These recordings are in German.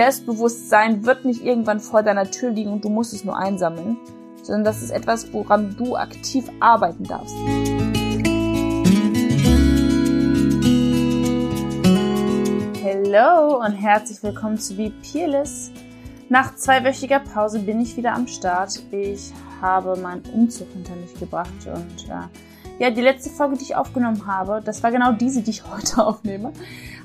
Selbstbewusstsein wird nicht irgendwann vor deiner Tür liegen und du musst es nur einsammeln, sondern das ist etwas, woran du aktiv arbeiten darfst. Hallo und herzlich willkommen zu Be Peerless. Nach zweiwöchiger Pause bin ich wieder am Start. Ich habe meinen Umzug hinter mich gebracht und äh, ja, die letzte Folge, die ich aufgenommen habe, das war genau diese, die ich heute aufnehme,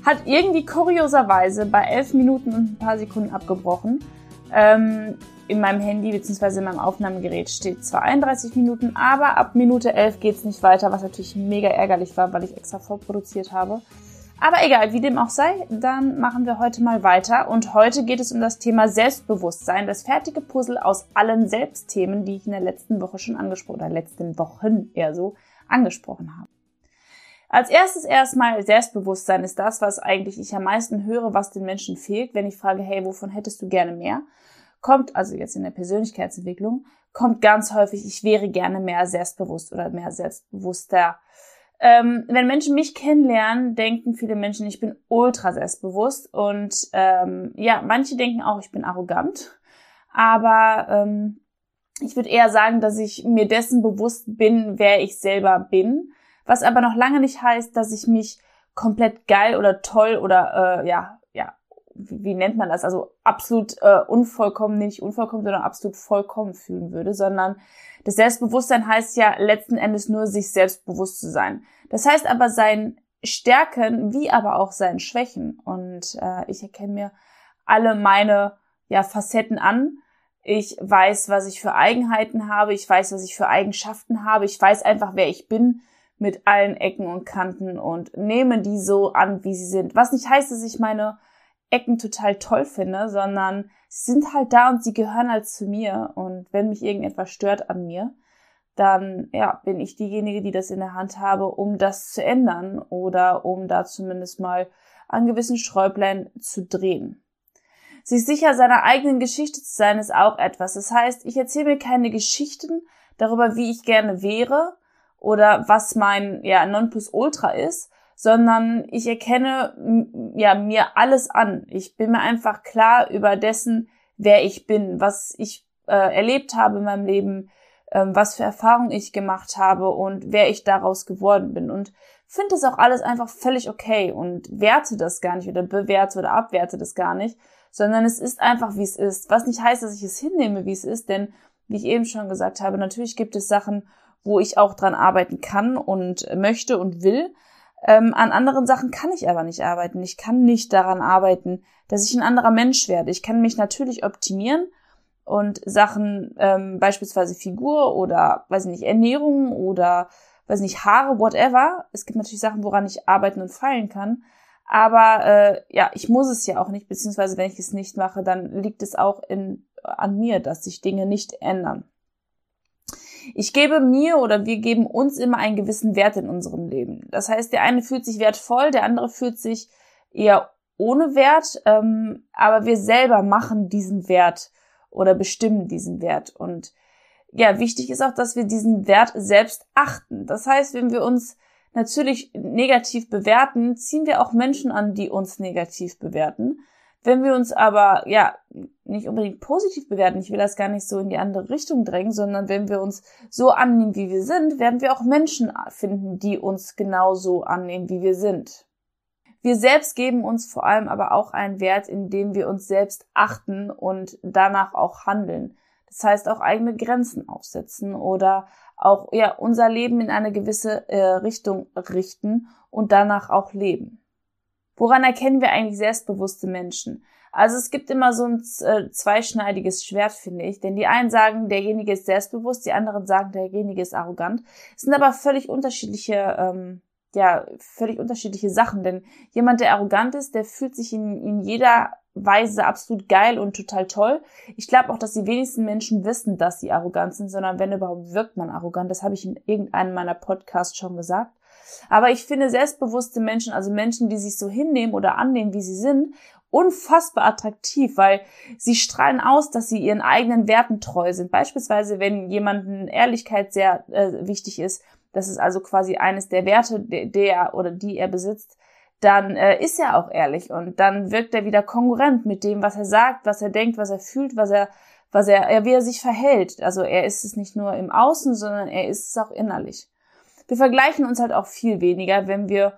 hat irgendwie kurioserweise bei elf Minuten und ein paar Sekunden abgebrochen. Ähm, in meinem Handy bzw. in meinem Aufnahmegerät steht zwar 31 Minuten, aber ab Minute 11 geht's nicht weiter, was natürlich mega ärgerlich war, weil ich extra vorproduziert habe. Aber egal, wie dem auch sei, dann machen wir heute mal weiter. Und heute geht es um das Thema Selbstbewusstsein, das fertige Puzzle aus allen Selbstthemen, die ich in der letzten Woche schon angesprochen, oder letzten Wochen eher so, angesprochen habe. Als erstes erstmal Selbstbewusstsein ist das, was eigentlich ich am meisten höre, was den Menschen fehlt, wenn ich frage, hey, wovon hättest du gerne mehr? Kommt, also jetzt in der Persönlichkeitsentwicklung, kommt ganz häufig, ich wäre gerne mehr selbstbewusst oder mehr selbstbewusster. Ähm, wenn Menschen mich kennenlernen, denken viele Menschen, ich bin ultra selbstbewusst und ähm, ja, manche denken auch, ich bin arrogant, aber ähm, ich würde eher sagen, dass ich mir dessen bewusst bin, wer ich selber bin, was aber noch lange nicht heißt, dass ich mich komplett geil oder toll oder äh, ja, ja, wie, wie nennt man das? Also absolut äh, unvollkommen, nicht unvollkommen, sondern absolut vollkommen fühlen würde, sondern das Selbstbewusstsein heißt ja letzten Endes nur, sich selbstbewusst zu sein. Das heißt aber sein Stärken wie aber auch seinen Schwächen. Und äh, ich erkenne mir alle meine ja, Facetten an ich weiß, was ich für Eigenheiten habe. Ich weiß, was ich für Eigenschaften habe. Ich weiß einfach, wer ich bin mit allen Ecken und Kanten und nehme die so an, wie sie sind. Was nicht heißt, dass ich meine Ecken total toll finde, sondern sie sind halt da und sie gehören halt zu mir. Und wenn mich irgendetwas stört an mir, dann ja, bin ich diejenige, die das in der Hand habe, um das zu ändern oder um da zumindest mal an gewissen Schräublein zu drehen. Sich sicher seiner eigenen Geschichte zu sein, ist auch etwas. Das heißt, ich erzähle mir keine Geschichten darüber, wie ich gerne wäre oder was mein ja, Nonplusultra ist, sondern ich erkenne ja mir alles an. Ich bin mir einfach klar über dessen, wer ich bin, was ich äh, erlebt habe in meinem Leben, ähm, was für Erfahrungen ich gemacht habe und wer ich daraus geworden bin. Und finde das auch alles einfach völlig okay und werte das gar nicht oder bewerte oder abwerte das gar nicht, sondern es ist einfach, wie es ist. Was nicht heißt, dass ich es hinnehme, wie es ist, denn wie ich eben schon gesagt habe, natürlich gibt es Sachen, wo ich auch dran arbeiten kann und möchte und will. Ähm, an anderen Sachen kann ich aber nicht arbeiten. Ich kann nicht daran arbeiten, dass ich ein anderer Mensch werde. Ich kann mich natürlich optimieren und Sachen, ähm, beispielsweise Figur oder, weiß ich nicht, Ernährung oder, weiß ich nicht, Haare, whatever. Es gibt natürlich Sachen, woran ich arbeiten und feilen kann. Aber äh, ja, ich muss es ja auch nicht, beziehungsweise wenn ich es nicht mache, dann liegt es auch in, an mir, dass sich Dinge nicht ändern. Ich gebe mir oder wir geben uns immer einen gewissen Wert in unserem Leben. Das heißt, der eine fühlt sich wertvoll, der andere fühlt sich eher ohne Wert, ähm, aber wir selber machen diesen Wert oder bestimmen diesen Wert. Und ja, wichtig ist auch, dass wir diesen Wert selbst achten. Das heißt, wenn wir uns natürlich negativ bewerten, ziehen wir auch Menschen an, die uns negativ bewerten. Wenn wir uns aber, ja, nicht unbedingt positiv bewerten, ich will das gar nicht so in die andere Richtung drängen, sondern wenn wir uns so annehmen, wie wir sind, werden wir auch Menschen finden, die uns genauso annehmen, wie wir sind. Wir selbst geben uns vor allem aber auch einen Wert, indem wir uns selbst achten und danach auch handeln. Das heißt auch eigene Grenzen aufsetzen oder auch ja unser Leben in eine gewisse äh, Richtung richten und danach auch leben. Woran erkennen wir eigentlich selbstbewusste Menschen? Also es gibt immer so ein äh, zweischneidiges Schwert, finde ich. Denn die einen sagen, derjenige ist selbstbewusst, die anderen sagen, derjenige ist arrogant. Es sind aber völlig unterschiedliche, ähm, ja, völlig unterschiedliche Sachen. Denn jemand, der arrogant ist, der fühlt sich in, in jeder Weise absolut geil und total toll. Ich glaube auch, dass die wenigsten Menschen wissen, dass sie arrogant sind, sondern wenn überhaupt wirkt man arrogant. Das habe ich in irgendeinem meiner Podcasts schon gesagt. Aber ich finde selbstbewusste Menschen, also Menschen, die sich so hinnehmen oder annehmen, wie sie sind, unfassbar attraktiv, weil sie strahlen aus, dass sie ihren eigenen Werten treu sind. Beispielsweise, wenn jemanden Ehrlichkeit sehr äh, wichtig ist, das ist also quasi eines der Werte, der, der oder die er besitzt, dann äh, ist er auch ehrlich und dann wirkt er wieder konkurrent mit dem, was er sagt, was er denkt, was er fühlt, was er, was er, wie er sich verhält. Also er ist es nicht nur im Außen, sondern er ist es auch innerlich. Wir vergleichen uns halt auch viel weniger, wenn wir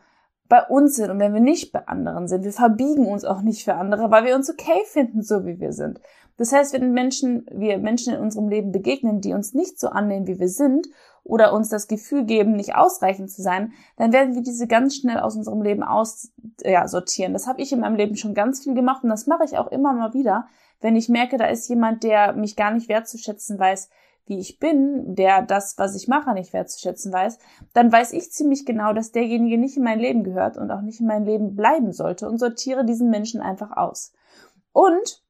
bei uns sind und wenn wir nicht bei anderen sind. Wir verbiegen uns auch nicht für andere, weil wir uns okay finden, so wie wir sind. Das heißt, wenn Menschen, wir Menschen in unserem Leben begegnen, die uns nicht so annehmen, wie wir sind, oder uns das Gefühl geben, nicht ausreichend zu sein, dann werden wir diese ganz schnell aus unserem Leben aus, ja, sortieren. Das habe ich in meinem Leben schon ganz viel gemacht und das mache ich auch immer mal wieder, wenn ich merke, da ist jemand, der mich gar nicht wertzuschätzen weiß, wie ich bin, der das, was ich mache, nicht wertzuschätzen weiß, dann weiß ich ziemlich genau, dass derjenige nicht in mein Leben gehört und auch nicht in mein Leben bleiben sollte und sortiere diesen Menschen einfach aus. Und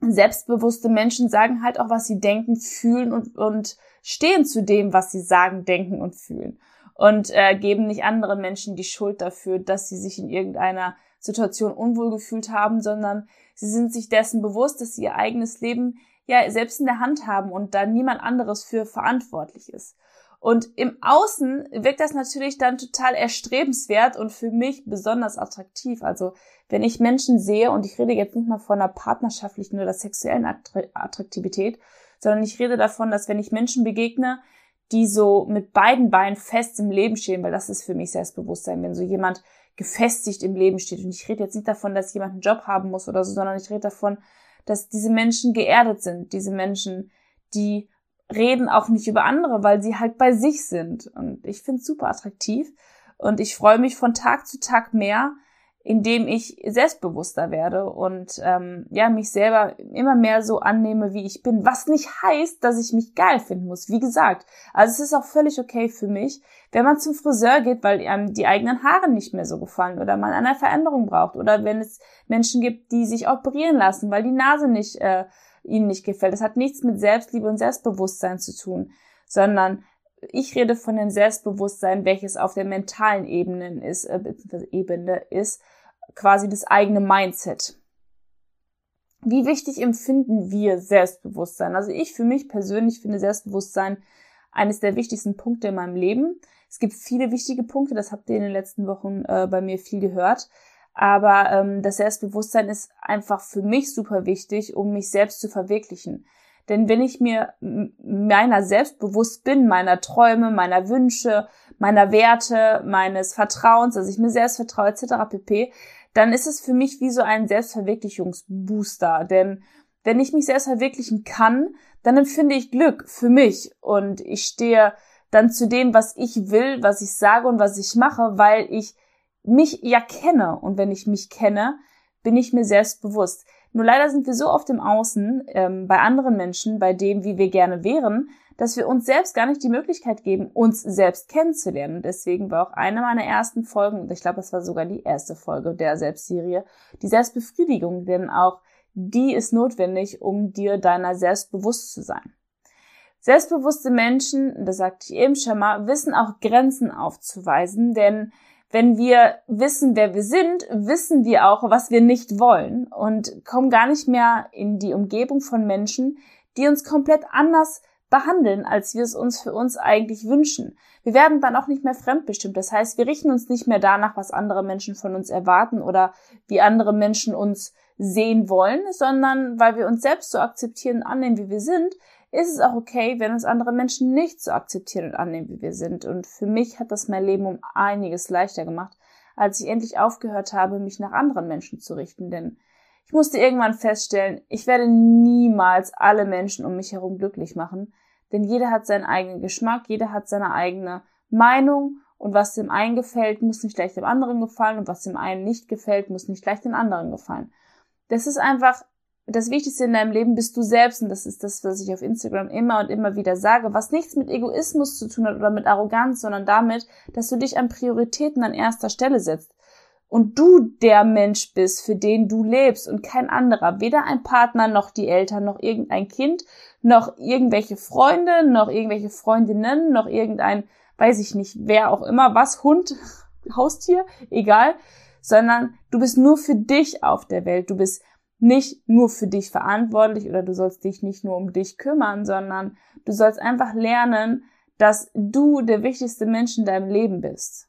selbstbewusste Menschen sagen halt auch, was sie denken, fühlen und, und stehen zu dem, was sie sagen, denken und fühlen. Und äh, geben nicht anderen Menschen die Schuld dafür, dass sie sich in irgendeiner Situation unwohl gefühlt haben, sondern sie sind sich dessen bewusst, dass sie ihr eigenes Leben ja selbst in der Hand haben und da niemand anderes für verantwortlich ist. Und im Außen wirkt das natürlich dann total erstrebenswert und für mich besonders attraktiv. Also wenn ich Menschen sehe, und ich rede jetzt nicht mal von einer partnerschaftlichen oder sexuellen Attraktivität, sondern ich rede davon, dass wenn ich Menschen begegne, die so mit beiden Beinen fest im Leben stehen, weil das ist für mich Selbstbewusstsein, wenn so jemand gefestigt im Leben steht. Und ich rede jetzt nicht davon, dass jemand einen Job haben muss oder so, sondern ich rede davon, dass diese Menschen geerdet sind, diese Menschen, die reden auch nicht über andere, weil sie halt bei sich sind. Und ich finde es super attraktiv. Und ich freue mich von Tag zu Tag mehr, indem ich selbstbewusster werde und ähm, ja mich selber immer mehr so annehme, wie ich bin. Was nicht heißt, dass ich mich geil finden muss. Wie gesagt, also es ist auch völlig okay für mich, wenn man zum Friseur geht, weil einem die eigenen Haare nicht mehr so gefallen oder man eine Veränderung braucht oder wenn es Menschen gibt, die sich operieren lassen, weil die Nase nicht äh, ihnen nicht gefällt. Das hat nichts mit Selbstliebe und Selbstbewusstsein zu tun, sondern ich rede von dem Selbstbewusstsein, welches auf der mentalen Ebene ist, äh, Ebene ist, quasi das eigene Mindset. Wie wichtig empfinden wir Selbstbewusstsein? Also ich für mich persönlich finde Selbstbewusstsein eines der wichtigsten Punkte in meinem Leben. Es gibt viele wichtige Punkte, das habt ihr in den letzten Wochen äh, bei mir viel gehört. Aber ähm, das Selbstbewusstsein ist einfach für mich super wichtig, um mich selbst zu verwirklichen. Denn wenn ich mir meiner selbst bewusst bin, meiner Träume, meiner Wünsche, meiner Werte, meines Vertrauens, dass ich mir selbst vertraue etc. pp., dann ist es für mich wie so ein Selbstverwirklichungsbooster. Denn wenn ich mich selbst verwirklichen kann, dann empfinde ich Glück für mich und ich stehe dann zu dem, was ich will, was ich sage und was ich mache, weil ich mich ja kenne. Und wenn ich mich kenne, bin ich mir selbst bewusst. Nur leider sind wir so oft im Außen, ähm, bei anderen Menschen, bei dem, wie wir gerne wären, dass wir uns selbst gar nicht die Möglichkeit geben, uns selbst kennenzulernen. Deswegen war auch eine meiner ersten Folgen, und ich glaube, das war sogar die erste Folge der Selbstserie, die Selbstbefriedigung, denn auch die ist notwendig, um dir deiner selbst bewusst zu sein. Selbstbewusste Menschen, das sagte ich eben schon mal, wissen auch Grenzen aufzuweisen, denn wenn wir wissen, wer wir sind, wissen wir auch, was wir nicht wollen und kommen gar nicht mehr in die Umgebung von Menschen, die uns komplett anders behandeln, als wir es uns für uns eigentlich wünschen. Wir werden dann auch nicht mehr fremdbestimmt. Das heißt, wir richten uns nicht mehr danach, was andere Menschen von uns erwarten oder wie andere Menschen uns sehen wollen, sondern weil wir uns selbst so akzeptieren und annehmen, wie wir sind, ist es auch okay, wenn uns andere Menschen nicht so akzeptieren und annehmen, wie wir sind. Und für mich hat das mein Leben um einiges leichter gemacht, als ich endlich aufgehört habe, mich nach anderen Menschen zu richten. Denn ich musste irgendwann feststellen, ich werde niemals alle Menschen um mich herum glücklich machen, denn jeder hat seinen eigenen Geschmack, jeder hat seine eigene Meinung und was dem einen gefällt, muss nicht gleich dem anderen gefallen und was dem einen nicht gefällt, muss nicht gleich dem anderen gefallen. Das ist einfach das Wichtigste in deinem Leben bist du selbst und das ist das, was ich auf Instagram immer und immer wieder sage, was nichts mit Egoismus zu tun hat oder mit Arroganz, sondern damit, dass du dich an Prioritäten an erster Stelle setzt und du der Mensch bist, für den du lebst und kein anderer, weder ein Partner noch die Eltern noch irgendein Kind, noch irgendwelche Freunde, noch irgendwelche Freundinnen, noch irgendein, weiß ich nicht, wer auch immer, was, Hund, Haustier, egal, sondern du bist nur für dich auf der Welt, du bist nicht nur für dich verantwortlich oder du sollst dich nicht nur um dich kümmern, sondern du sollst einfach lernen, dass du der wichtigste Mensch in deinem Leben bist.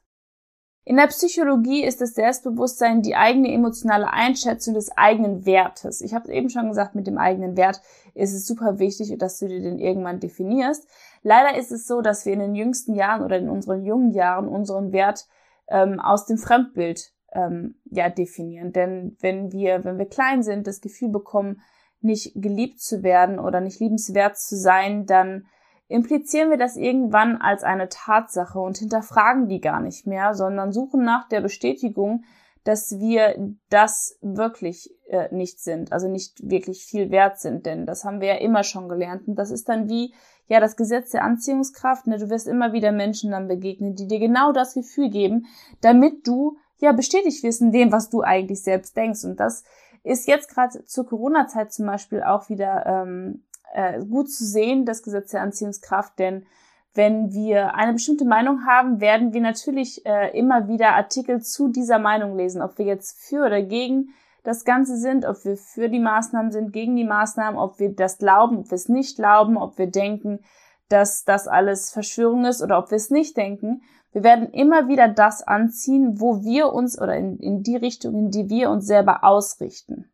In der Psychologie ist das Selbstbewusstsein die eigene emotionale Einschätzung des eigenen Wertes. Ich habe eben schon gesagt, mit dem eigenen Wert ist es super wichtig, dass du dir den irgendwann definierst. Leider ist es so, dass wir in den jüngsten Jahren oder in unseren jungen Jahren unseren Wert ähm, aus dem Fremdbild ähm, ja definieren. Denn wenn wir, wenn wir klein sind, das Gefühl bekommen, nicht geliebt zu werden oder nicht liebenswert zu sein, dann implizieren wir das irgendwann als eine Tatsache und hinterfragen die gar nicht mehr, sondern suchen nach der Bestätigung, dass wir das wirklich äh, nicht sind, also nicht wirklich viel wert sind, denn das haben wir ja immer schon gelernt und das ist dann wie ja das Gesetz der Anziehungskraft, ne? du wirst immer wieder Menschen dann begegnen, die dir genau das Gefühl geben, damit du ja bestätigt wirst in dem, was du eigentlich selbst denkst und das ist jetzt gerade zur Corona-Zeit zum Beispiel auch wieder ähm, äh, gut zu sehen, das Gesetz der Anziehungskraft, denn wenn wir eine bestimmte Meinung haben, werden wir natürlich äh, immer wieder Artikel zu dieser Meinung lesen, ob wir jetzt für oder gegen das Ganze sind, ob wir für die Maßnahmen sind, gegen die Maßnahmen, ob wir das glauben, ob wir es nicht glauben, ob wir denken, dass das alles Verschwörung ist oder ob wir es nicht denken. Wir werden immer wieder das anziehen, wo wir uns oder in, in die Richtung, in die wir uns selber ausrichten.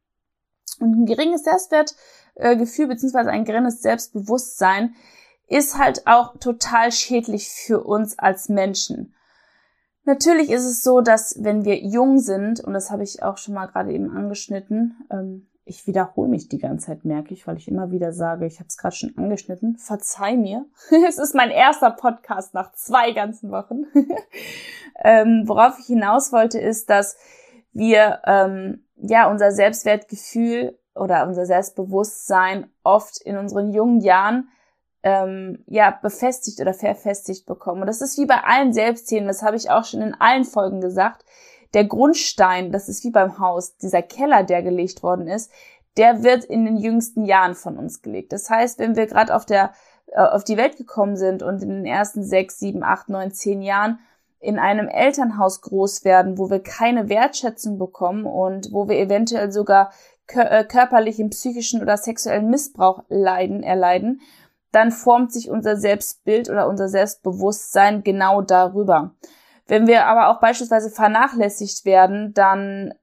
Und ein geringes Selbstwertgefühl beziehungsweise ein geringes Selbstbewusstsein ist halt auch total schädlich für uns als Menschen. Natürlich ist es so, dass wenn wir jung sind, und das habe ich auch schon mal gerade eben angeschnitten, ähm, ich wiederhole mich die ganze Zeit, merke ich, weil ich immer wieder sage, ich habe es gerade schon angeschnitten. Verzeih mir. es ist mein erster Podcast nach zwei ganzen Wochen. ähm, worauf ich hinaus wollte, ist, dass wir ähm, ja unser Selbstwertgefühl oder unser Selbstbewusstsein oft in unseren jungen Jahren ähm, ja befestigt oder verfestigt bekommen. Und das ist wie bei allen Selbstthemen, das habe ich auch schon in allen Folgen gesagt der Grundstein, das ist wie beim Haus, dieser Keller, der gelegt worden ist, der wird in den jüngsten Jahren von uns gelegt. Das heißt, wenn wir gerade auf der äh, auf die Welt gekommen sind und in den ersten sechs, sieben, acht, neun, zehn Jahren in einem Elternhaus groß werden, wo wir keine Wertschätzung bekommen und wo wir eventuell sogar körperlichen, psychischen oder sexuellen Missbrauch leiden, erleiden, dann formt sich unser Selbstbild oder unser Selbstbewusstsein genau darüber. Wenn wir aber auch beispielsweise vernachlässigt werden, dann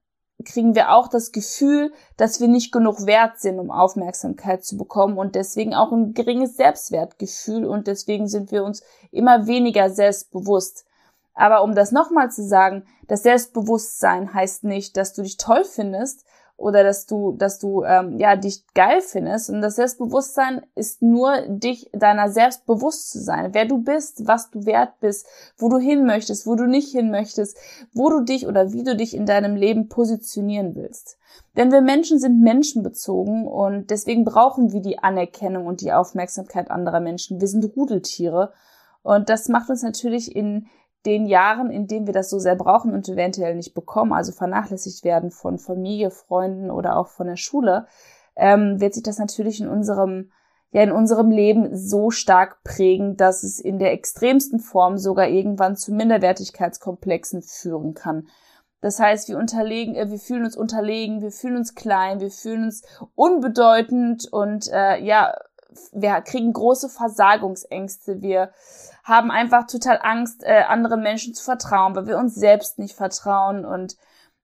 kriegen wir auch das Gefühl, dass wir nicht genug wert sind, um Aufmerksamkeit zu bekommen und deswegen auch ein geringes Selbstwertgefühl und deswegen sind wir uns immer weniger selbstbewusst. Aber um das nochmal zu sagen, das Selbstbewusstsein heißt nicht, dass du dich toll findest, oder dass du, dass du ähm, ja dich geil findest. Und das Selbstbewusstsein ist nur dich deiner selbst bewusst zu sein, wer du bist, was du wert bist, wo du hin möchtest, wo du nicht hin möchtest, wo du dich oder wie du dich in deinem Leben positionieren willst. Denn wir Menschen sind menschenbezogen und deswegen brauchen wir die Anerkennung und die Aufmerksamkeit anderer Menschen. Wir sind Rudeltiere und das macht uns natürlich in den Jahren, in denen wir das so sehr brauchen und eventuell nicht bekommen, also vernachlässigt werden von Familie, Freunden oder auch von der Schule, ähm, wird sich das natürlich in unserem ja in unserem Leben so stark prägen, dass es in der extremsten Form sogar irgendwann zu Minderwertigkeitskomplexen führen kann. Das heißt, wir unterlegen, äh, wir fühlen uns unterlegen, wir fühlen uns klein, wir fühlen uns unbedeutend und äh, ja, wir kriegen große Versagungsängste, wir haben einfach total Angst, äh, anderen Menschen zu vertrauen, weil wir uns selbst nicht vertrauen. Und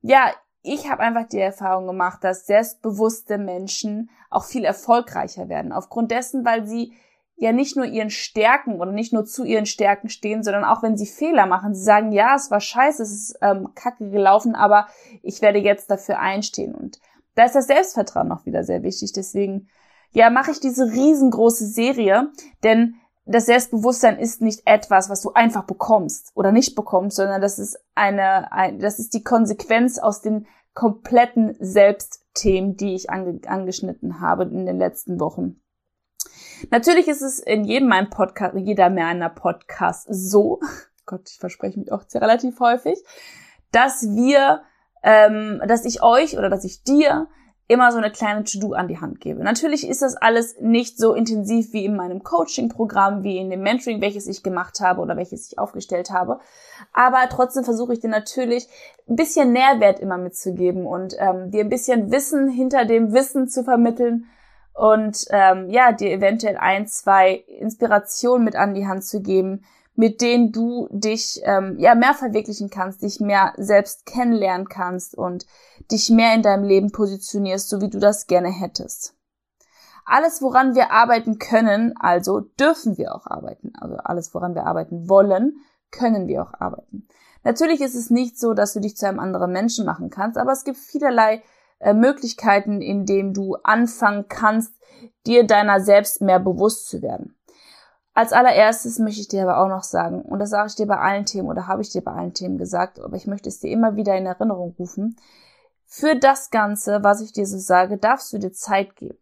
ja, ich habe einfach die Erfahrung gemacht, dass selbstbewusste Menschen auch viel erfolgreicher werden. Aufgrund dessen, weil sie ja nicht nur ihren Stärken oder nicht nur zu ihren Stärken stehen, sondern auch wenn sie Fehler machen, sie sagen, ja, es war scheiße, es ist ähm, kacke gelaufen, aber ich werde jetzt dafür einstehen. Und da ist das Selbstvertrauen noch wieder sehr wichtig. Deswegen, ja, mache ich diese riesengroße Serie, denn das Selbstbewusstsein ist nicht etwas, was du einfach bekommst oder nicht bekommst, sondern das ist eine, ein, das ist die Konsequenz aus den kompletten Selbstthemen, die ich ange, angeschnitten habe in den letzten Wochen. Natürlich ist es in jedem meinem Podcast, jeder meiner Podcasts so, Gott, ich verspreche mich auch sehr relativ häufig, dass wir, ähm, dass ich euch oder dass ich dir immer so eine kleine To-Do an die Hand gebe. Natürlich ist das alles nicht so intensiv wie in meinem Coaching-Programm, wie in dem Mentoring, welches ich gemacht habe oder welches ich aufgestellt habe. Aber trotzdem versuche ich dir natürlich ein bisschen Nährwert immer mitzugeben und ähm, dir ein bisschen Wissen hinter dem Wissen zu vermitteln und ähm, ja, dir eventuell ein, zwei Inspirationen mit an die Hand zu geben, mit denen du dich ähm, ja mehr verwirklichen kannst, dich mehr selbst kennenlernen kannst und dich mehr in deinem Leben positionierst, so wie du das gerne hättest. Alles, woran wir arbeiten können, also dürfen wir auch arbeiten. Also alles, woran wir arbeiten wollen, können wir auch arbeiten. Natürlich ist es nicht so, dass du dich zu einem anderen Menschen machen kannst, aber es gibt vielerlei äh, Möglichkeiten, in denen du anfangen kannst, dir deiner selbst mehr bewusst zu werden. Als allererstes möchte ich dir aber auch noch sagen, und das sage ich dir bei allen Themen oder habe ich dir bei allen Themen gesagt, aber ich möchte es dir immer wieder in Erinnerung rufen. Für das Ganze, was ich dir so sage, darfst du dir Zeit geben.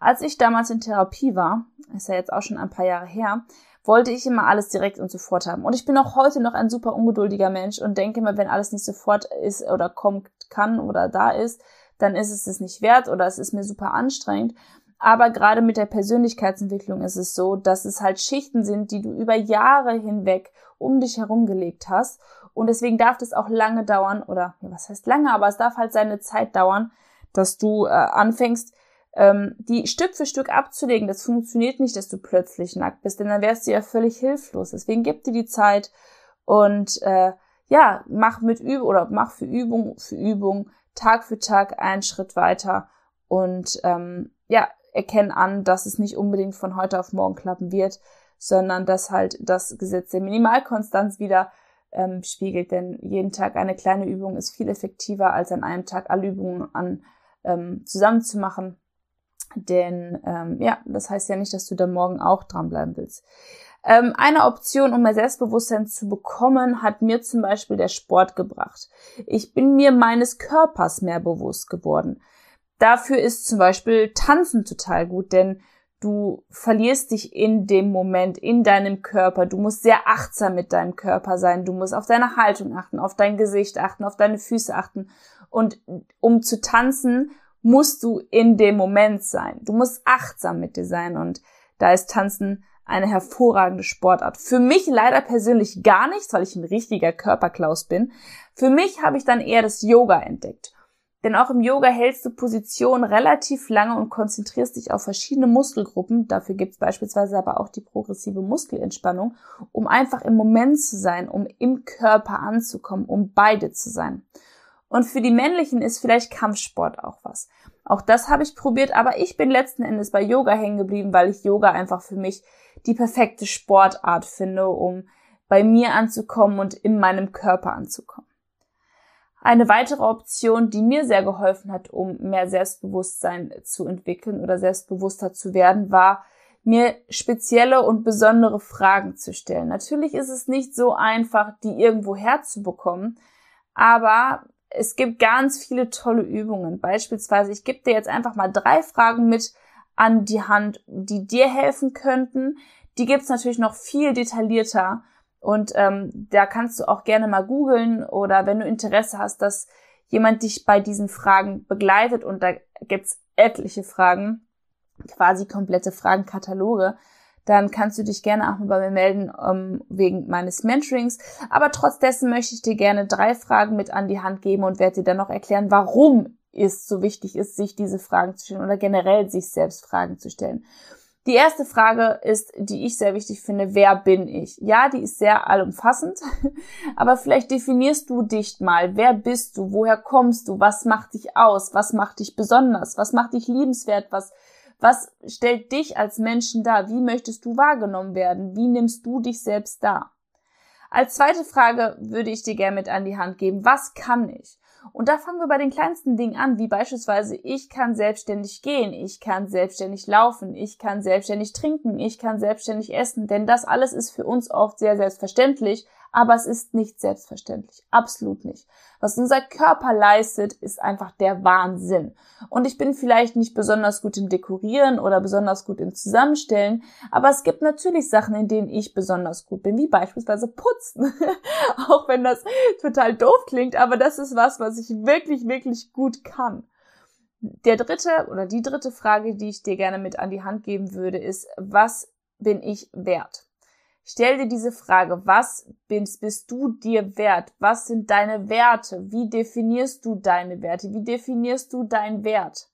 Als ich damals in Therapie war, ist ja jetzt auch schon ein paar Jahre her, wollte ich immer alles direkt und sofort haben. Und ich bin auch heute noch ein super ungeduldiger Mensch und denke immer, wenn alles nicht sofort ist oder kommt, kann oder da ist, dann ist es es nicht wert oder es ist mir super anstrengend. Aber gerade mit der Persönlichkeitsentwicklung ist es so, dass es halt Schichten sind, die du über Jahre hinweg um dich herum gelegt hast. Und deswegen darf das auch lange dauern, oder was heißt lange, aber es darf halt seine Zeit dauern, dass du äh, anfängst, ähm, die Stück für Stück abzulegen. Das funktioniert nicht, dass du plötzlich nackt bist, denn dann wärst du ja völlig hilflos. Deswegen gib dir die Zeit und äh, ja, mach mit Übung oder mach für Übung für Übung Tag für Tag einen Schritt weiter und ähm, ja, erkennen an, dass es nicht unbedingt von heute auf morgen klappen wird, sondern dass halt das Gesetz der Minimalkonstanz wieder ähm, spiegelt. Denn jeden Tag eine kleine Übung ist viel effektiver, als an einem Tag alle Übungen an ähm, zusammenzumachen. Denn ähm, ja, das heißt ja nicht, dass du da morgen auch dranbleiben willst. Ähm, eine Option, um mehr Selbstbewusstsein zu bekommen, hat mir zum Beispiel der Sport gebracht. Ich bin mir meines Körpers mehr bewusst geworden. Dafür ist zum Beispiel Tanzen total gut, denn du verlierst dich in dem Moment, in deinem Körper. Du musst sehr achtsam mit deinem Körper sein. Du musst auf deine Haltung achten, auf dein Gesicht achten, auf deine Füße achten. Und um zu tanzen, musst du in dem Moment sein. Du musst achtsam mit dir sein. Und da ist Tanzen eine hervorragende Sportart. Für mich leider persönlich gar nichts, weil ich ein richtiger Körperklaus bin. Für mich habe ich dann eher das Yoga entdeckt. Denn auch im Yoga hältst du Position relativ lange und konzentrierst dich auf verschiedene Muskelgruppen. Dafür gibt es beispielsweise aber auch die progressive Muskelentspannung, um einfach im Moment zu sein, um im Körper anzukommen, um beide zu sein. Und für die männlichen ist vielleicht Kampfsport auch was. Auch das habe ich probiert, aber ich bin letzten Endes bei Yoga hängen geblieben, weil ich Yoga einfach für mich die perfekte Sportart finde, um bei mir anzukommen und in meinem Körper anzukommen. Eine weitere Option, die mir sehr geholfen hat, um mehr Selbstbewusstsein zu entwickeln oder selbstbewusster zu werden, war, mir spezielle und besondere Fragen zu stellen. Natürlich ist es nicht so einfach, die irgendwo herzubekommen, aber es gibt ganz viele tolle Übungen. Beispielsweise, ich gebe dir jetzt einfach mal drei Fragen mit an die Hand, die dir helfen könnten. Die gibt's natürlich noch viel detaillierter und ähm, da kannst du auch gerne mal googeln oder wenn du Interesse hast, dass jemand dich bei diesen Fragen begleitet und da gibt's etliche Fragen, quasi komplette Fragenkataloge, dann kannst du dich gerne auch mal bei mir melden ähm, wegen meines Mentorings. Aber trotz dessen möchte ich dir gerne drei Fragen mit an die Hand geben und werde dir dann noch erklären, warum es so wichtig ist, sich diese Fragen zu stellen oder generell sich selbst Fragen zu stellen. Die erste Frage ist, die ich sehr wichtig finde, wer bin ich? Ja, die ist sehr allumfassend, aber vielleicht definierst du dich mal. Wer bist du? Woher kommst du? Was macht dich aus? Was macht dich besonders? Was macht dich liebenswert? Was, was stellt dich als Menschen dar? Wie möchtest du wahrgenommen werden? Wie nimmst du dich selbst dar? Als zweite Frage würde ich dir gerne mit an die Hand geben. Was kann ich? Und da fangen wir bei den kleinsten Dingen an, wie beispielsweise ich kann selbstständig gehen, ich kann selbstständig laufen, ich kann selbstständig trinken, ich kann selbstständig essen, denn das alles ist für uns oft sehr selbstverständlich, aber es ist nicht selbstverständlich. Absolut nicht. Was unser Körper leistet, ist einfach der Wahnsinn. Und ich bin vielleicht nicht besonders gut im Dekorieren oder besonders gut im Zusammenstellen, aber es gibt natürlich Sachen, in denen ich besonders gut bin, wie beispielsweise Putzen. Auch wenn das total doof klingt, aber das ist was, was ich wirklich, wirklich gut kann. Der dritte oder die dritte Frage, die ich dir gerne mit an die Hand geben würde, ist, was bin ich wert? Stell dir diese Frage, was bist, bist du dir wert? Was sind deine Werte? Wie definierst du deine Werte? Wie definierst du deinen Wert?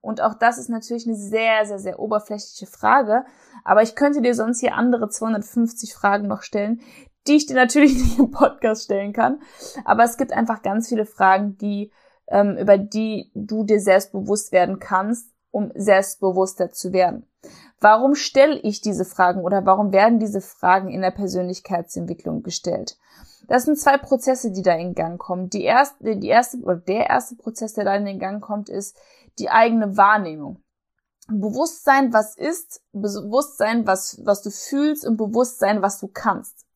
Und auch das ist natürlich eine sehr, sehr, sehr oberflächliche Frage. Aber ich könnte dir sonst hier andere 250 Fragen noch stellen, die ich dir natürlich nicht im Podcast stellen kann. Aber es gibt einfach ganz viele Fragen, die, ähm, über die du dir selbst bewusst werden kannst, um selbstbewusster zu werden. Warum stelle ich diese Fragen oder warum werden diese Fragen in der Persönlichkeitsentwicklung gestellt? Das sind zwei Prozesse, die da in Gang kommen. Die erste, die erste, oder der erste Prozess, der da in den Gang kommt, ist die eigene Wahrnehmung. Bewusstsein, was ist, Bewusstsein, was, was du fühlst und Bewusstsein, was du kannst.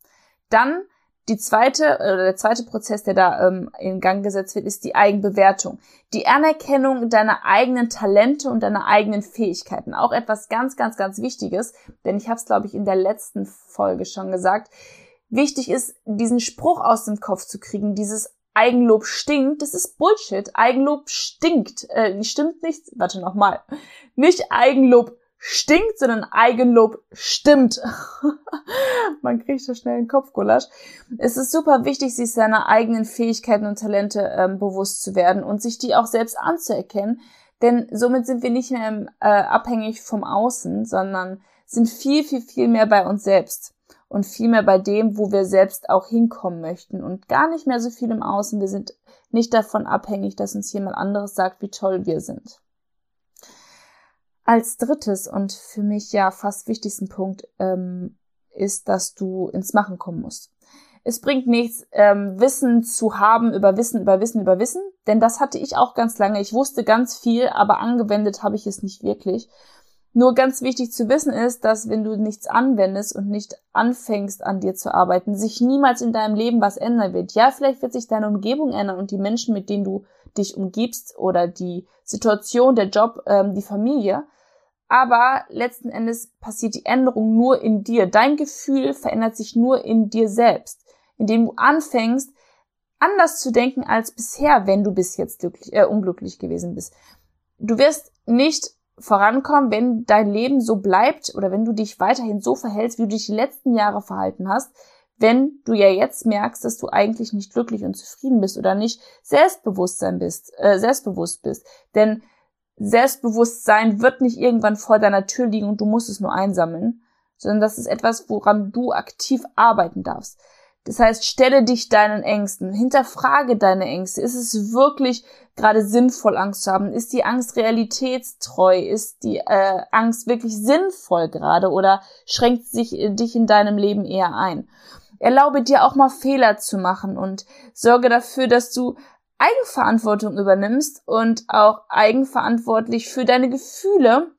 Dann die zweite, oder der zweite Prozess, der da ähm, in Gang gesetzt wird, ist die Eigenbewertung. Die Anerkennung deiner eigenen Talente und deiner eigenen Fähigkeiten. Auch etwas ganz, ganz, ganz Wichtiges, denn ich habe es, glaube ich, in der letzten Folge schon gesagt. Wichtig ist, diesen Spruch aus dem Kopf zu kriegen, dieses Eigenlob stinkt, das ist Bullshit. Eigenlob stinkt. Äh, stimmt nicht. Warte nochmal. Nicht Eigenlob stinkt, sondern Eigenlob stimmt. Man kriegt so schnell einen Kopfgulasch. Es ist super wichtig, sich seiner eigenen Fähigkeiten und Talente ähm, bewusst zu werden und sich die auch selbst anzuerkennen, denn somit sind wir nicht mehr äh, abhängig vom Außen, sondern sind viel, viel, viel mehr bei uns selbst und viel mehr bei dem, wo wir selbst auch hinkommen möchten und gar nicht mehr so viel im Außen. Wir sind nicht davon abhängig, dass uns jemand anderes sagt, wie toll wir sind. Als drittes und für mich ja fast wichtigsten Punkt ähm, ist, dass du ins Machen kommen musst. Es bringt nichts, ähm, Wissen zu haben über Wissen, über Wissen, über Wissen, denn das hatte ich auch ganz lange. Ich wusste ganz viel, aber angewendet habe ich es nicht wirklich. Nur ganz wichtig zu wissen ist, dass wenn du nichts anwendest und nicht anfängst an dir zu arbeiten, sich niemals in deinem Leben was ändern wird. Ja, vielleicht wird sich deine Umgebung ändern und die Menschen, mit denen du dich umgibst oder die Situation, der Job, ähm, die Familie. Aber letzten Endes passiert die Änderung nur in dir. Dein Gefühl verändert sich nur in dir selbst, indem du anfängst, anders zu denken als bisher, wenn du bis jetzt glücklich, äh, unglücklich gewesen bist. Du wirst nicht vorankommen, wenn dein Leben so bleibt oder wenn du dich weiterhin so verhältst, wie du dich die letzten Jahre verhalten hast, wenn du ja jetzt merkst, dass du eigentlich nicht glücklich und zufrieden bist oder nicht Selbstbewusstsein bist, äh, selbstbewusst bist. Denn Selbstbewusstsein wird nicht irgendwann vor deiner Tür liegen und du musst es nur einsammeln, sondern das ist etwas, woran du aktiv arbeiten darfst. Das heißt, stelle dich deinen Ängsten, hinterfrage deine Ängste. Ist es wirklich gerade sinnvoll, Angst zu haben? Ist die Angst realitätstreu? Ist die äh, Angst wirklich sinnvoll gerade oder schränkt sich äh, dich in deinem Leben eher ein? Erlaube dir auch mal Fehler zu machen und sorge dafür, dass du Eigenverantwortung übernimmst und auch eigenverantwortlich für deine Gefühle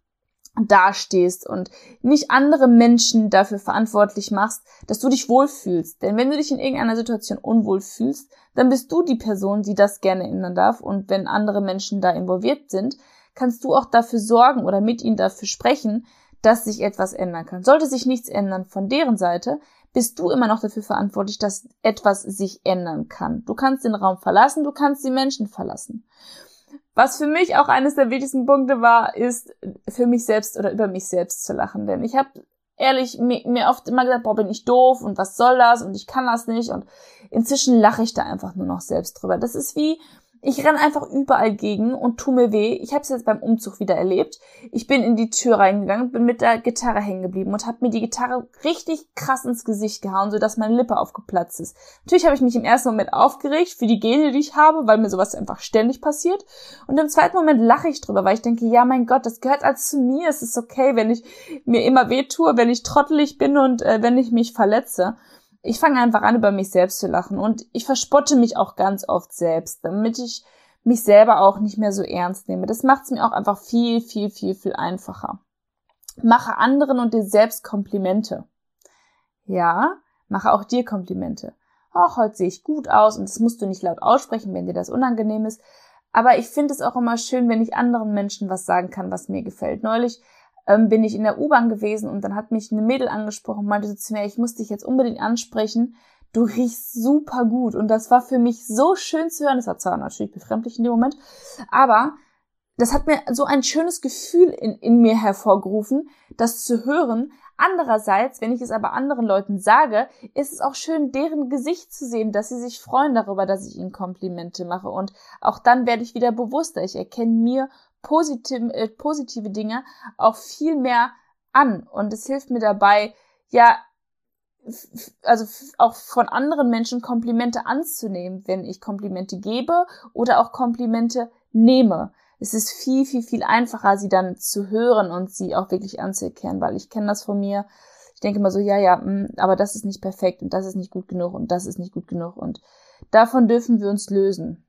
dastehst und nicht andere Menschen dafür verantwortlich machst, dass du dich wohlfühlst. Denn wenn du dich in irgendeiner Situation unwohl fühlst, dann bist du die Person, die das gerne ändern darf. Und wenn andere Menschen da involviert sind, kannst du auch dafür sorgen oder mit ihnen dafür sprechen, dass sich etwas ändern kann. Sollte sich nichts ändern von deren Seite, bist du immer noch dafür verantwortlich, dass etwas sich ändern kann. Du kannst den Raum verlassen, du kannst die Menschen verlassen. Was für mich auch eines der wichtigsten Punkte war, ist für mich selbst oder über mich selbst zu lachen. Denn ich habe ehrlich mir, mir oft immer gesagt, boah, bin ich doof und was soll das und ich kann das nicht. Und inzwischen lache ich da einfach nur noch selbst drüber. Das ist wie, ich renn einfach überall gegen und tu mir weh. Ich habe es jetzt beim Umzug wieder erlebt. Ich bin in die Tür reingegangen, bin mit der Gitarre hängen geblieben und habe mir die Gitarre richtig krass ins Gesicht gehauen, sodass meine Lippe aufgeplatzt ist. Natürlich habe ich mich im ersten Moment aufgeregt für die Gene, die ich habe, weil mir sowas einfach ständig passiert. Und im zweiten Moment lache ich drüber, weil ich denke, ja mein Gott, das gehört als zu mir. Es ist okay, wenn ich mir immer weh tue, wenn ich trottelig bin und äh, wenn ich mich verletze ich fange einfach an, über mich selbst zu lachen und ich verspotte mich auch ganz oft selbst, damit ich mich selber auch nicht mehr so ernst nehme. Das macht es mir auch einfach viel, viel, viel, viel einfacher. Mache anderen und dir selbst Komplimente. Ja, mache auch dir Komplimente. Ach, heute sehe ich gut aus und das musst du nicht laut aussprechen, wenn dir das unangenehm ist. Aber ich finde es auch immer schön, wenn ich anderen Menschen was sagen kann, was mir gefällt. Neulich ähm, bin ich in der U-Bahn gewesen und dann hat mich eine Mädel angesprochen und meinte so zu mir, ich muss dich jetzt unbedingt ansprechen. Du riechst super gut. Und das war für mich so schön zu hören. Das war zwar natürlich befremdlich in dem Moment, aber das hat mir so ein schönes Gefühl in, in mir hervorgerufen, das zu hören. Andererseits, wenn ich es aber anderen Leuten sage, ist es auch schön, deren Gesicht zu sehen, dass sie sich freuen darüber, dass ich ihnen Komplimente mache. Und auch dann werde ich wieder bewusster. Ich erkenne mir positive, äh, positive Dinge auch viel mehr an und es hilft mir dabei, ja, also auch von anderen Menschen Komplimente anzunehmen, wenn ich Komplimente gebe oder auch Komplimente nehme. Es ist viel, viel, viel einfacher, sie dann zu hören und sie auch wirklich anzuerkennen, weil ich kenne das von mir. Ich denke immer so, ja, ja, mh, aber das ist nicht perfekt und das ist nicht gut genug und das ist nicht gut genug und davon dürfen wir uns lösen.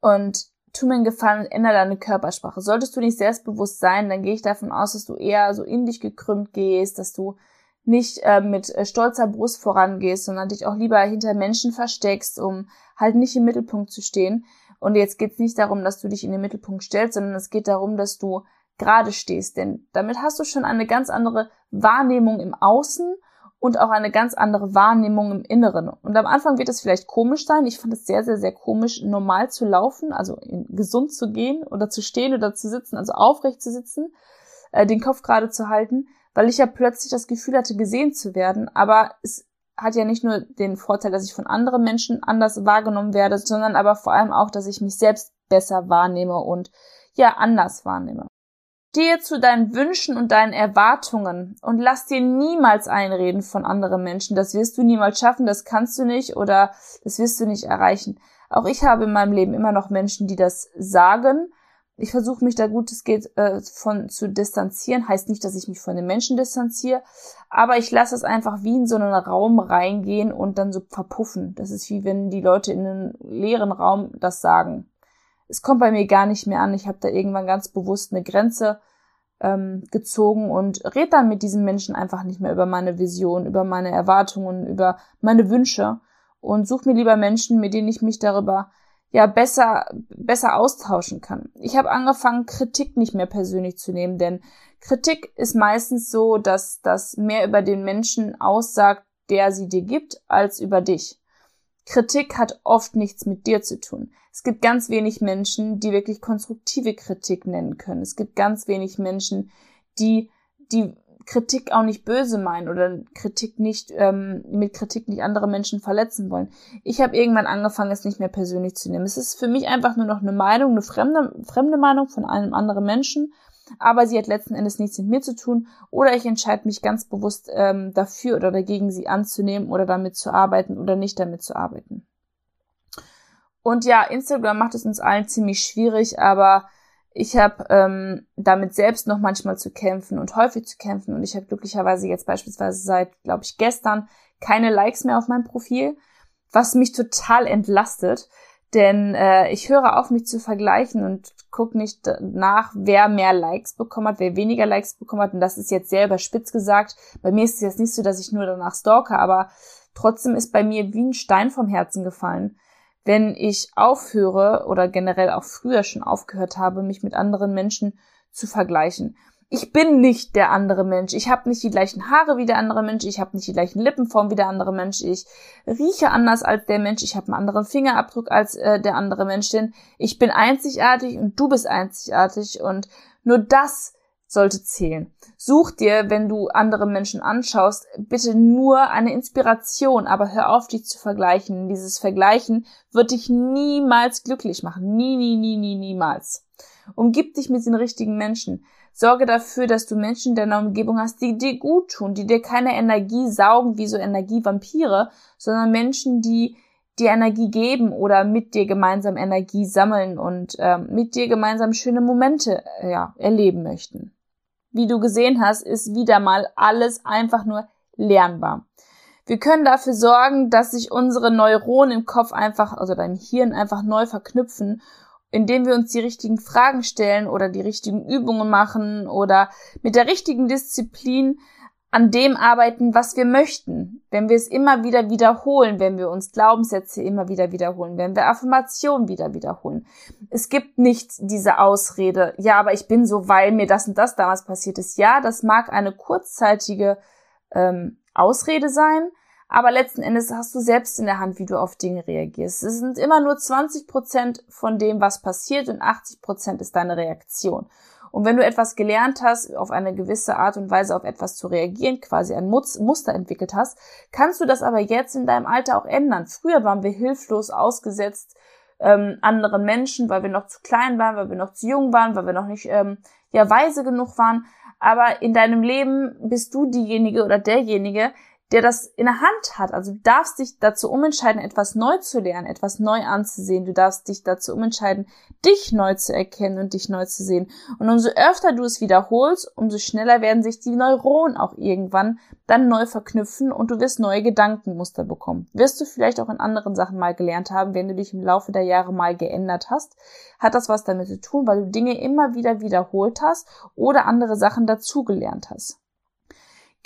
Und tu mir einen Gefallen, ändere deine Körpersprache. Solltest du nicht selbstbewusst sein, dann gehe ich davon aus, dass du eher so in dich gekrümmt gehst, dass du nicht äh, mit äh, stolzer Brust vorangehst, sondern dich auch lieber hinter Menschen versteckst, um halt nicht im Mittelpunkt zu stehen. Und jetzt geht es nicht darum, dass du dich in den Mittelpunkt stellst, sondern es geht darum, dass du gerade stehst. Denn damit hast du schon eine ganz andere Wahrnehmung im Außen und auch eine ganz andere Wahrnehmung im Inneren. Und am Anfang wird es vielleicht komisch sein. Ich fand es sehr, sehr, sehr komisch, normal zu laufen, also gesund zu gehen oder zu stehen oder zu sitzen, also aufrecht zu sitzen, äh, den Kopf gerade zu halten weil ich ja plötzlich das Gefühl hatte, gesehen zu werden. Aber es hat ja nicht nur den Vorteil, dass ich von anderen Menschen anders wahrgenommen werde, sondern aber vor allem auch, dass ich mich selbst besser wahrnehme und ja anders wahrnehme. Stehe zu deinen Wünschen und deinen Erwartungen und lass dir niemals einreden von anderen Menschen. Das wirst du niemals schaffen, das kannst du nicht oder das wirst du nicht erreichen. Auch ich habe in meinem Leben immer noch Menschen, die das sagen, ich versuche mich da gut es geht äh, von zu distanzieren. Heißt nicht, dass ich mich von den Menschen distanziere, aber ich lasse es einfach wie in so einen Raum reingehen und dann so verpuffen. Das ist wie wenn die Leute in einen leeren Raum das sagen. Es kommt bei mir gar nicht mehr an. Ich habe da irgendwann ganz bewusst eine Grenze ähm, gezogen und red dann mit diesen Menschen einfach nicht mehr über meine Vision, über meine Erwartungen, über meine Wünsche und suche mir lieber Menschen, mit denen ich mich darüber ja besser besser austauschen kann. Ich habe angefangen Kritik nicht mehr persönlich zu nehmen, denn Kritik ist meistens so, dass das mehr über den Menschen aussagt, der sie dir gibt, als über dich. Kritik hat oft nichts mit dir zu tun. Es gibt ganz wenig Menschen, die wirklich konstruktive Kritik nennen können. Es gibt ganz wenig Menschen, die die Kritik auch nicht böse meinen oder Kritik nicht ähm, mit Kritik nicht andere Menschen verletzen wollen. Ich habe irgendwann angefangen, es nicht mehr persönlich zu nehmen. Es ist für mich einfach nur noch eine Meinung, eine fremde, fremde Meinung von einem anderen Menschen, aber sie hat letzten Endes nichts mit mir zu tun oder ich entscheide mich ganz bewusst ähm, dafür oder dagegen, sie anzunehmen oder damit zu arbeiten oder nicht damit zu arbeiten. Und ja, Instagram macht es uns allen ziemlich schwierig, aber ich habe ähm, damit selbst noch manchmal zu kämpfen und häufig zu kämpfen. Und ich habe glücklicherweise jetzt beispielsweise seit, glaube ich, gestern keine Likes mehr auf meinem Profil, was mich total entlastet, denn äh, ich höre auf, mich zu vergleichen und gucke nicht nach, wer mehr Likes bekommen hat, wer weniger Likes bekommen hat. Und das ist jetzt sehr überspitzt gesagt. Bei mir ist es jetzt nicht so, dass ich nur danach stalke, aber trotzdem ist bei mir wie ein Stein vom Herzen gefallen wenn ich aufhöre oder generell auch früher schon aufgehört habe, mich mit anderen Menschen zu vergleichen. Ich bin nicht der andere Mensch. Ich habe nicht die gleichen Haare wie der andere Mensch. Ich habe nicht die gleichen Lippenform wie der andere Mensch. Ich rieche anders als der Mensch. Ich habe einen anderen Fingerabdruck als äh, der andere Mensch. Denn ich bin einzigartig und du bist einzigartig. Und nur das sollte zählen. Such dir, wenn du andere Menschen anschaust, bitte nur eine Inspiration, aber hör auf, dich zu vergleichen. Dieses Vergleichen wird dich niemals glücklich machen. Nie, nie, nie, nie, niemals. Umgib dich mit den richtigen Menschen. Sorge dafür, dass du Menschen in deiner Umgebung hast, die dir gut tun, die dir keine Energie saugen wie so Energievampire, sondern Menschen, die dir Energie geben oder mit dir gemeinsam Energie sammeln und äh, mit dir gemeinsam schöne Momente äh, ja, erleben möchten wie du gesehen hast, ist wieder mal alles einfach nur lernbar. Wir können dafür sorgen, dass sich unsere Neuronen im Kopf einfach, also dein Hirn einfach neu verknüpfen, indem wir uns die richtigen Fragen stellen oder die richtigen Übungen machen oder mit der richtigen Disziplin an dem arbeiten, was wir möchten. Wenn wir es immer wieder wiederholen, wenn wir uns Glaubenssätze immer wieder wiederholen, wenn wir Affirmationen wieder wiederholen. Es gibt nicht diese Ausrede, ja, aber ich bin so, weil mir das und das damals passiert ist. Ja, das mag eine kurzzeitige ähm, Ausrede sein, aber letzten Endes hast du selbst in der Hand, wie du auf Dinge reagierst. Es sind immer nur 20 Prozent von dem, was passiert und 80 Prozent ist deine Reaktion. Und wenn du etwas gelernt hast, auf eine gewisse Art und Weise auf etwas zu reagieren, quasi ein Muster entwickelt hast, kannst du das aber jetzt in deinem Alter auch ändern. Früher waren wir hilflos ausgesetzt ähm, anderen Menschen, weil wir noch zu klein waren, weil wir noch zu jung waren, weil wir noch nicht ähm, ja weise genug waren. Aber in deinem Leben bist du diejenige oder derjenige, der das in der Hand hat. Also du darfst dich dazu umentscheiden, etwas neu zu lernen, etwas neu anzusehen. Du darfst dich dazu umentscheiden, dich neu zu erkennen und dich neu zu sehen. Und umso öfter du es wiederholst, umso schneller werden sich die Neuronen auch irgendwann dann neu verknüpfen und du wirst neue Gedankenmuster bekommen. Wirst du vielleicht auch in anderen Sachen mal gelernt haben, wenn du dich im Laufe der Jahre mal geändert hast, hat das was damit zu tun, weil du Dinge immer wieder wiederholt hast oder andere Sachen dazugelernt hast.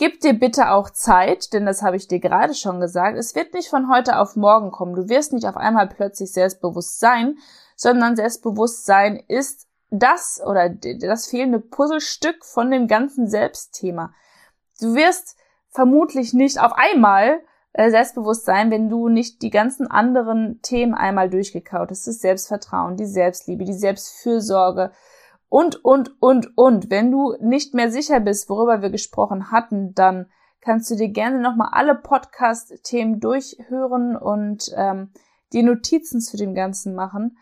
Gib dir bitte auch Zeit, denn das habe ich dir gerade schon gesagt. Es wird nicht von heute auf morgen kommen. Du wirst nicht auf einmal plötzlich selbstbewusst sein, sondern Selbstbewusstsein ist das oder das fehlende Puzzlestück von dem ganzen Selbstthema. Du wirst vermutlich nicht auf einmal äh, selbstbewusst sein, wenn du nicht die ganzen anderen Themen einmal durchgekaut hast. Das Selbstvertrauen, die Selbstliebe, die Selbstfürsorge, und, und, und, und. Wenn du nicht mehr sicher bist, worüber wir gesprochen hatten, dann kannst du dir gerne nochmal alle Podcast-Themen durchhören und ähm, die Notizen zu dem Ganzen machen.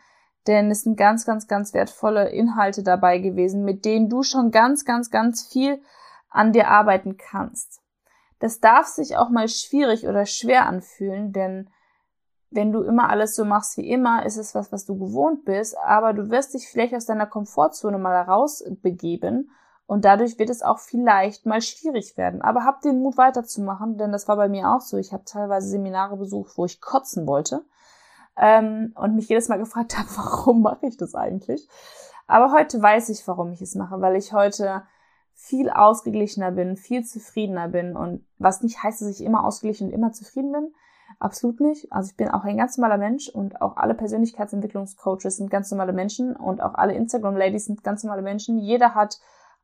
Denn es sind ganz, ganz, ganz wertvolle Inhalte dabei gewesen, mit denen du schon ganz, ganz, ganz viel an dir arbeiten kannst. Das darf sich auch mal schwierig oder schwer anfühlen, denn wenn du immer alles so machst wie immer, ist es was, was du gewohnt bist, aber du wirst dich vielleicht aus deiner Komfortzone mal herausbegeben und dadurch wird es auch vielleicht mal schwierig werden. Aber hab den Mut weiterzumachen, denn das war bei mir auch so. Ich habe teilweise Seminare besucht, wo ich kotzen wollte ähm, und mich jedes Mal gefragt habe, warum mache ich das eigentlich? Aber heute weiß ich, warum ich es mache, weil ich heute viel ausgeglichener bin, viel zufriedener bin und was nicht heißt, dass ich immer ausgeglichen und immer zufrieden bin, Absolut nicht. Also ich bin auch ein ganz normaler Mensch und auch alle Persönlichkeitsentwicklungscoaches sind ganz normale Menschen und auch alle Instagram-Ladies sind ganz normale Menschen. Jeder hat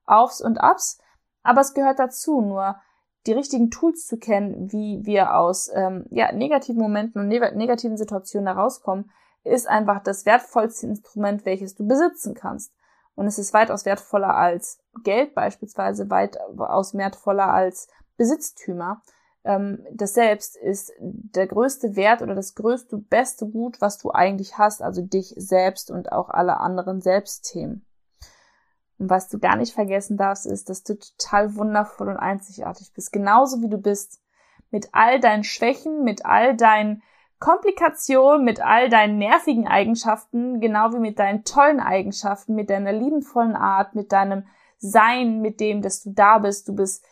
Aufs und Ups, aber es gehört dazu, nur die richtigen Tools zu kennen, wie wir aus ähm, ja, negativen Momenten und negativen Situationen herauskommen, ist einfach das wertvollste Instrument, welches du besitzen kannst. Und es ist weitaus wertvoller als Geld beispielsweise, weitaus wertvoller als Besitztümer ähm, das Selbst ist der größte Wert oder das größte, beste Gut, was du eigentlich hast, also dich selbst und auch alle anderen Selbstthemen. Und was du gar nicht vergessen darfst, ist, dass du total wundervoll und einzigartig bist, genauso wie du bist. Mit all deinen Schwächen, mit all deinen Komplikationen, mit all deinen nervigen Eigenschaften, genau wie mit deinen tollen Eigenschaften, mit deiner liebenvollen Art, mit deinem Sein, mit dem, dass du da bist. Du bist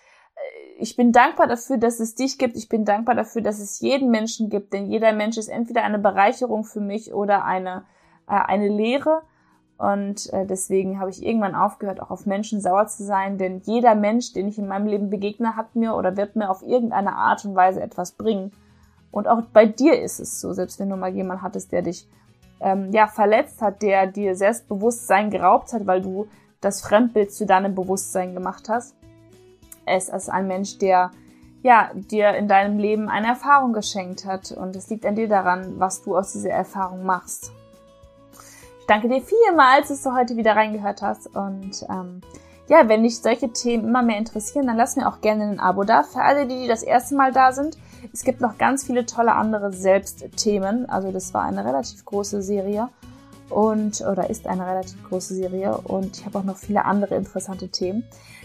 ich bin dankbar dafür, dass es dich gibt. Ich bin dankbar dafür, dass es jeden Menschen gibt, denn jeder Mensch ist entweder eine Bereicherung für mich oder eine, äh, eine Lehre. Und äh, deswegen habe ich irgendwann aufgehört, auch auf Menschen sauer zu sein, denn jeder Mensch, den ich in meinem Leben begegne, hat mir oder wird mir auf irgendeine Art und Weise etwas bringen. Und auch bei dir ist es so, selbst wenn du mal jemand hattest, der dich ähm, ja verletzt hat, der dir Selbstbewusstsein geraubt hat, weil du das Fremdbild zu deinem Bewusstsein gemacht hast es als ein Mensch, der ja, dir in deinem Leben eine Erfahrung geschenkt hat und es liegt an dir daran, was du aus dieser Erfahrung machst. Ich danke dir vielmals, dass du heute wieder reingehört hast und ähm, ja, wenn dich solche Themen immer mehr interessieren, dann lass mir auch gerne ein Abo da. Für alle, die, die das erste Mal da sind, es gibt noch ganz viele tolle andere Selbstthemen. Also das war eine relativ große Serie und oder ist eine relativ große Serie und ich habe auch noch viele andere interessante Themen.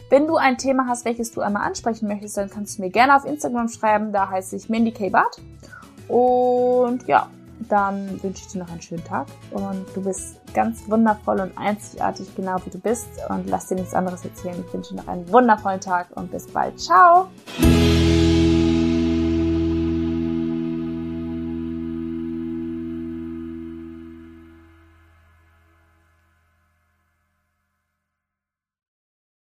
Wenn du ein Thema hast, welches du einmal ansprechen möchtest, dann kannst du mir gerne auf Instagram schreiben. Da heiße ich Mandy K. Bart. Und ja, dann wünsche ich dir noch einen schönen Tag. Und du bist ganz wundervoll und einzigartig, genau wie du bist. Und lass dir nichts anderes erzählen. Ich wünsche dir noch einen wundervollen Tag und bis bald. Ciao!